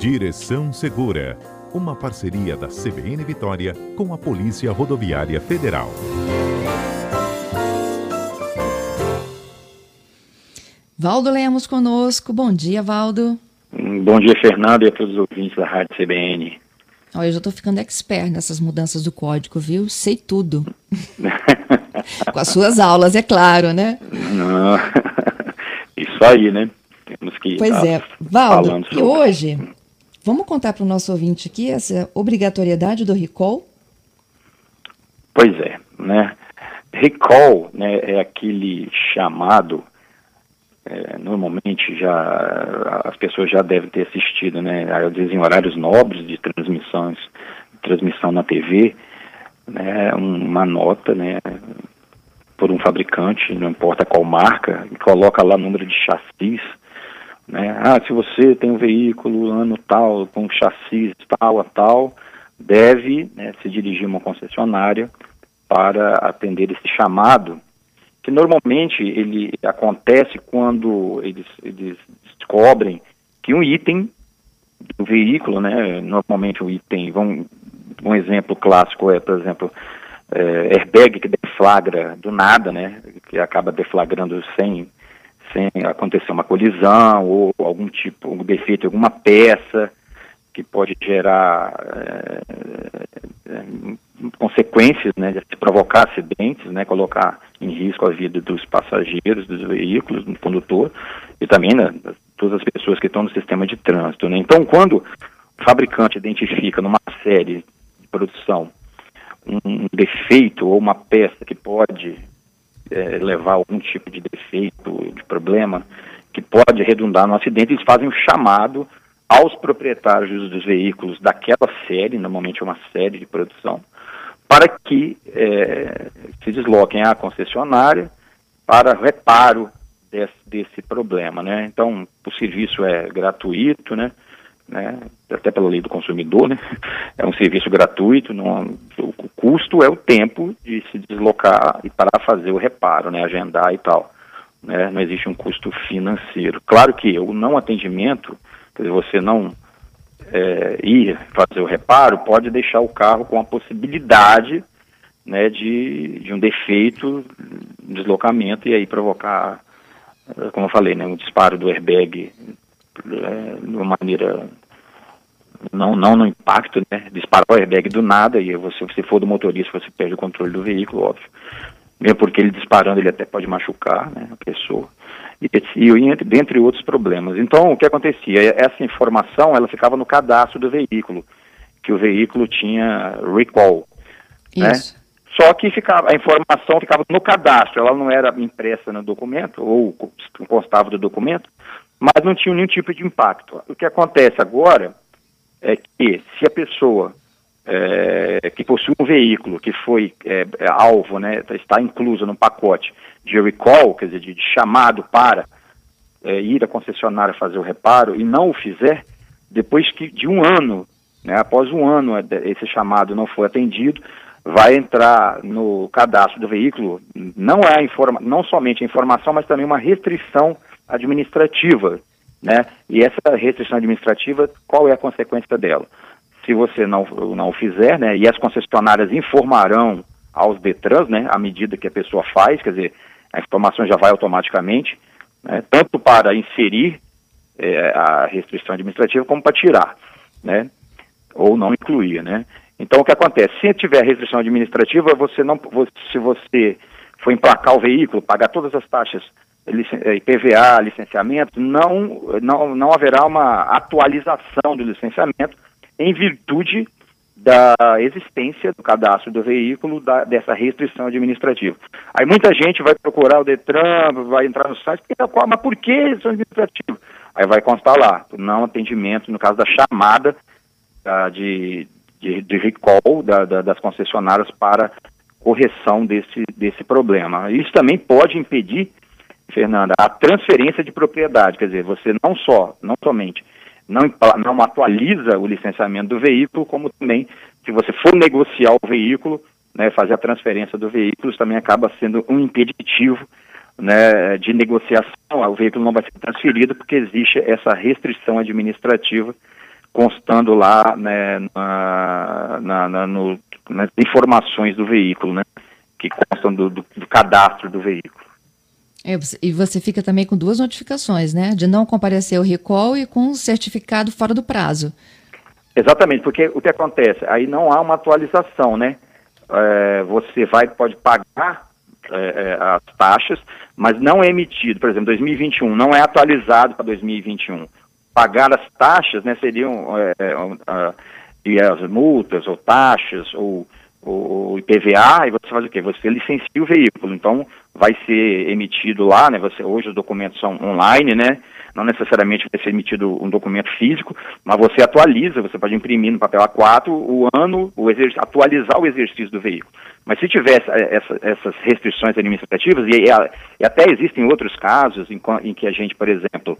Direção Segura, uma parceria da CBN Vitória com a Polícia Rodoviária Federal. Valdo Lemos conosco. Bom dia, Valdo. Bom dia, Fernando, e a todos os ouvintes da Rádio CBN. Olha, eu já estou ficando expert nessas mudanças do código, viu? Sei tudo. Com as suas aulas, é claro, né? Não. Isso aí, né? Temos que. Pois é. Valdo, e hoje, vamos contar para o nosso ouvinte aqui essa obrigatoriedade do recall? Pois é, né? Recall né, é aquele chamado é, normalmente já as pessoas já devem ter assistido, né? Às vezes em horários nobres de transmissões, transmissão na TV, né? Uma nota, né? Por um fabricante, não importa qual marca, e coloca lá número de chassis, né? Ah, se você tem um veículo ano tal com chassis tal a tal, deve né, se dirigir a uma concessionária para atender esse chamado que normalmente ele acontece quando eles, eles descobrem que um item do veículo, né, normalmente um item, vamos, um exemplo clássico é, por exemplo, é, airbag que deflagra do nada, né, que acaba deflagrando sem, sem acontecer uma colisão ou algum tipo, algum defeito, alguma peça que pode gerar é, é, consequências, né, de provocar acidentes, né, colocar em risco a vida dos passageiros, dos veículos, do condutor e também né, todas as pessoas que estão no sistema de trânsito. Né? Então, quando o fabricante identifica numa série de produção um defeito ou uma peça que pode é, levar algum tipo de defeito, de problema, que pode redundar no acidente, eles fazem um chamado aos proprietários dos veículos daquela série, normalmente é uma série de produção, para que é, se desloquem à concessionária para reparo desse, desse problema, né? Então, o serviço é gratuito, né? Né? Até pela lei do consumidor, né? É um serviço gratuito, não, o custo é o tempo de se deslocar e para fazer o reparo, né? Agendar e tal. Né? Não existe um custo financeiro. Claro que o não atendimento, quer dizer, você não é, ir fazer o reparo, pode deixar o carro com a possibilidade né, de, de um defeito, deslocamento e aí provocar, como eu falei, né, um disparo do airbag é, de uma maneira não, não no impacto, né, disparar o airbag do nada e você, se for do motorista, você perde o controle do veículo, óbvio. Mesmo porque ele disparando, ele até pode machucar né, a pessoa e, e dentre outros problemas. Então, o que acontecia? Essa informação ela ficava no cadastro do veículo, que o veículo tinha recall. Né? Isso. Né? Só que ficava, a informação ficava no cadastro, ela não era impressa no documento, ou constava do documento, mas não tinha nenhum tipo de impacto. O que acontece agora é que se a pessoa é, que possui um veículo que foi é, é, alvo, né, está incluso no pacote de recall, quer dizer, de, de chamado para é, ir à concessionária fazer o reparo e não o fizer, depois que de um ano, né, após um ano é, esse chamado não foi atendido, vai entrar no cadastro do veículo não é informa não somente a informação, mas também uma restrição administrativa, né? E essa restrição administrativa, qual é a consequência dela? Se você não não fizer, né? E as concessionárias informarão aos Detrans, né? À medida que a pessoa faz, quer dizer, a informação já vai automaticamente, né, tanto para inserir é, a restrição administrativa como para tirar, né, ou não incluir, né. Então o que acontece? Se tiver restrição administrativa, você não, se você for emplacar o veículo, pagar todas as taxas IPVA, é, licenciamento, não, não, não haverá uma atualização do licenciamento em virtude da existência do cadastro do veículo, da, dessa restrição administrativa. Aí muita gente vai procurar o Detran, vai entrar no site, mas por que restrição administrativa? Aí vai constar lá, não atendimento, no caso da chamada uh, de, de, de, recall da, da, das concessionárias para correção desse, desse problema. Isso também pode impedir, Fernanda, a transferência de propriedade, quer dizer, você não só, não somente não, não atualiza o licenciamento do veículo, como também, se você for negociar o veículo, né, fazer a transferência do veículo, também acaba sendo um impeditivo né, de negociação. O veículo não vai ser transferido porque existe essa restrição administrativa constando lá né, na, na, na no, nas informações do veículo, né, que constam do, do, do cadastro do veículo. É, e você fica também com duas notificações, né? De não comparecer ao recall e com um certificado fora do prazo. Exatamente, porque o que acontece? Aí não há uma atualização, né? É, você vai, pode pagar é, é as taxas, mas não é emitido, por exemplo, 2021, não é atualizado para 2021. Pagar as taxas, né, seriam é, é as multas ou taxas ou o IPVA e você faz o quê? Você licencia o veículo, então vai ser emitido lá, né? Você, hoje os documentos são online, né? Não necessariamente vai ser emitido um documento físico, mas você atualiza, você pode imprimir no papel A4 o ano, o atualizar o exercício do veículo. Mas se tivesse essa, essas restrições administrativas, e, e, até existem outros casos em, em que a gente, por exemplo,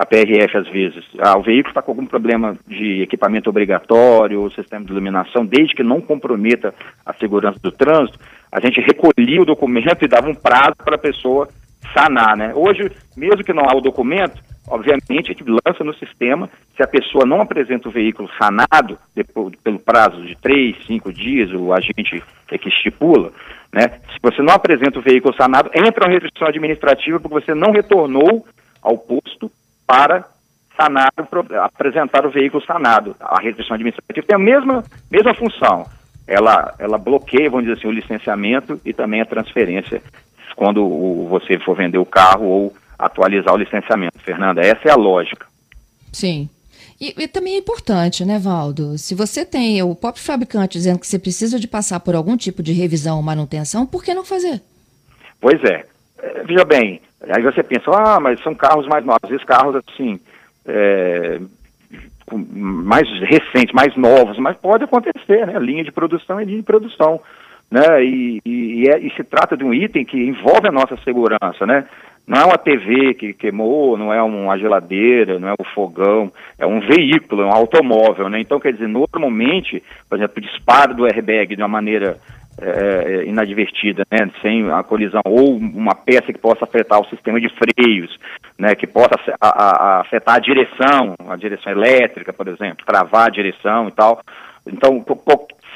a PRF às vezes. Ah, o veículo está com algum problema de equipamento obrigatório, ou sistema de iluminação, desde que não comprometa a segurança do trânsito, a gente recolhia o documento e dava um prazo para a pessoa sanar, né? Hoje, mesmo que não há o documento, obviamente a gente lança no sistema, se a pessoa não apresenta o veículo sanado, depois, pelo prazo de três, cinco dias, o agente é que estipula, né? Se você não apresenta o veículo sanado, entra uma restrição administrativa porque você não retornou ao posto para sanar, apresentar o veículo sanado. A restrição administrativa tem a mesma, mesma função. Ela, ela bloqueia, vamos dizer assim, o licenciamento e também a transferência quando o, você for vender o carro ou atualizar o licenciamento. Fernanda, essa é a lógica. Sim. E, e, também é importante, né, Valdo? Se você tem o próprio fabricante dizendo que você precisa de passar por algum tipo de revisão ou manutenção, por que não fazer? Pois é. é veja bem, Aí você pensa, ah, mas são carros mais novos. Esses carros, assim, é, mais recentes, mais novos, mas pode acontecer, né? Linha de produção é linha de produção, né? E, e, e, é, e, se trata de um item que envolve a nossa segurança, né? Não é uma TV que queimou, não é uma geladeira, não é um fogão, é um veículo, é um automóvel, né? Então, quer dizer, normalmente, por exemplo, o disparo do airbag de uma maneira é, é, inadvertida, né, sem a colisão, ou uma peça que possa afetar o sistema de freios, né, que possa a, a, afetar a direção, a direção elétrica, por exemplo, travar a direção e tal. Então,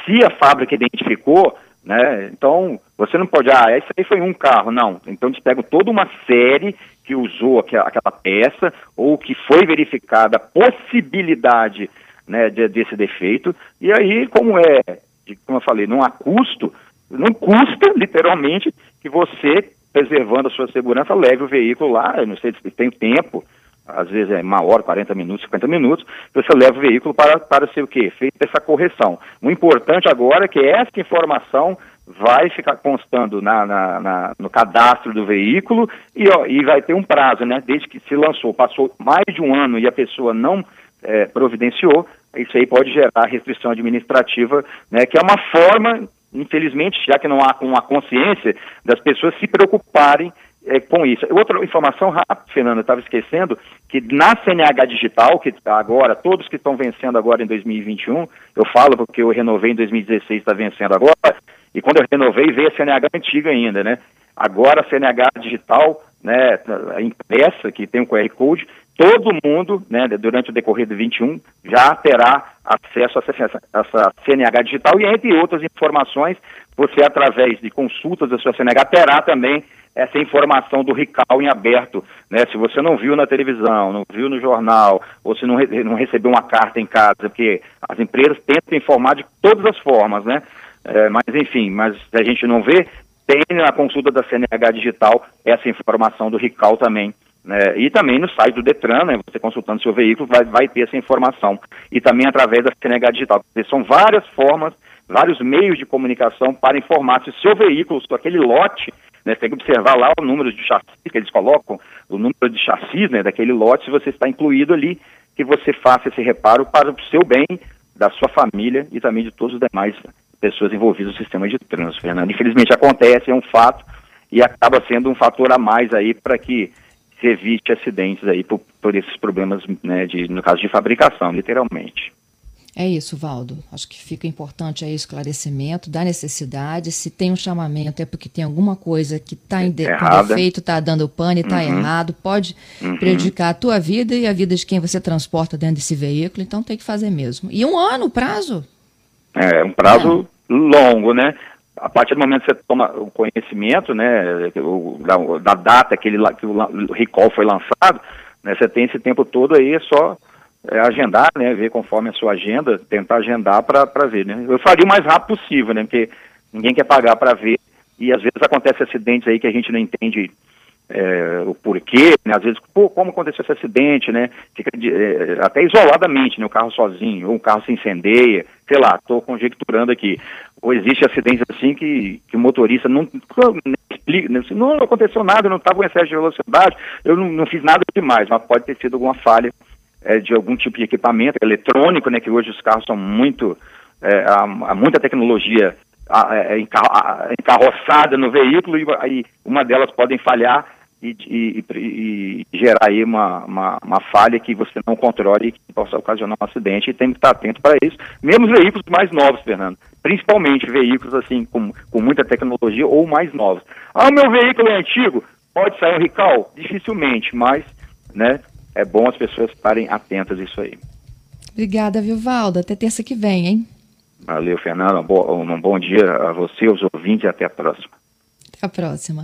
se a fábrica identificou, né, então você não pode, ah, isso aí foi um carro, não. Então eles pegam toda uma série que usou aquela, aquela peça ou que foi verificada a possibilidade né, de, desse defeito, e aí, como é de, como eu falei, não há custo, não custa, literalmente, que você, preservando a sua segurança, leve o veículo lá, eu não sei se tem tempo, às vezes é uma hora, 40 minutos, 50 minutos, você leva o veículo para, para ser o quê? Feita essa correção. O importante agora é que essa informação vai ficar constando na, na, na, no cadastro do veículo e, ó, e vai ter um prazo, né? Desde que se lançou, passou mais de um ano e a pessoa não é, providenciou, isso aí pode gerar restrição administrativa, né, que é uma forma, infelizmente, já que não há uma consciência, das pessoas se preocuparem é, com isso. Outra informação rápida, Fernando, eu estava esquecendo, que na CNH Digital, que agora, todos que estão vencendo agora em 2021, eu falo porque eu renovei em 2016, está vencendo agora, e quando eu renovei, veio a CNH antiga ainda, né? Agora a CNH Digital, né, impressa, que tem o QR Code, todo mundo, né, durante o decorrer do 21, já terá acesso a essa, CNH digital e, entre outras informações, você, através de consultas da sua CNH, terá também essa informação do RICAL em aberto. Né? Se você não viu na televisão, não viu no jornal, ou se não, re não recebeu uma carta em casa, porque as empresas tentam informar de todas as formas, né? É, mas, enfim, mas se a gente não vê, tem na consulta da CNH digital essa informação do RICAL também né, e também no site do Detran, né, você consultando seu veículo, vai, vai ter essa informação. E também através da CNH Digital. São várias formas, vários meios de comunicação para informar se o seu veículo, se aquele lote, né, você tem que observar lá o número de chassi que eles colocam, o número de chassis né, daquele lote, se você está incluído ali, que você faça esse reparo para o seu bem, da sua família e também de todas as demais pessoas envolvidas no sistema de trânsito, Fernando. Infelizmente acontece, é um fato, e acaba sendo um fator a mais aí para que se evite acidentes aí por, por esses problemas, né, de, no caso de fabricação, literalmente. É isso, Valdo. Acho que fica importante aí o esclarecimento da necessidade. Se tem um chamamento, é porque tem alguma coisa que está em de com defeito, está dando pane, está uhum. errado, pode uhum. prejudicar a tua vida e a vida de quem você transporta dentro desse veículo, então tem que fazer mesmo. E um ano, prazo? É, um prazo é. longo, né? A partir do momento que você toma o conhecimento, né, da, da, data que, ele, que o recall foi lançado, né, você tem esse tempo todo aí, é só é, agendar, né, ver conforme a sua agenda, tentar agendar para ver, né. Eu faria o mais rápido possível, né, porque ninguém quer pagar para ver e às vezes acontece acidentes aí que a gente não entende é, o porquê, né, às vezes, pô, como aconteceu esse acidente, né, fica de, é, até isoladamente, né, o carro sozinho, ou o carro se incendeia, sei lá, estou conjecturando aqui, ou existe acidentes assim que, que o motorista não, não explica, né, não aconteceu nada, eu não estava com excesso de velocidade, eu não, não fiz nada demais, mas pode ter sido alguma falha é, de algum tipo de equipamento eletrônico, né, que hoje os carros são muito, é, há, há, muita tecnologia encarroçada no veículo e, e, uma delas podem falhar e, e, e gerar aí uma, uma, uma, falha que você não controle e que possa ocasionar um acidente e tem que estar atento para isso. Mesmo veículos mais novos, Fernando, principalmente veículos assim com, com muita tecnologia ou mais novos. Ah, o meu veículo é antigo, pode sair um recall? Dificilmente, mas né, é bom as pessoas estarem atentas a isso aí. Obrigada, Vivaldo. Até terça que vem, hein? Valeu, Fernando. Um bom, dia a você, os ouvintes, e até a próxima. Até a próxima.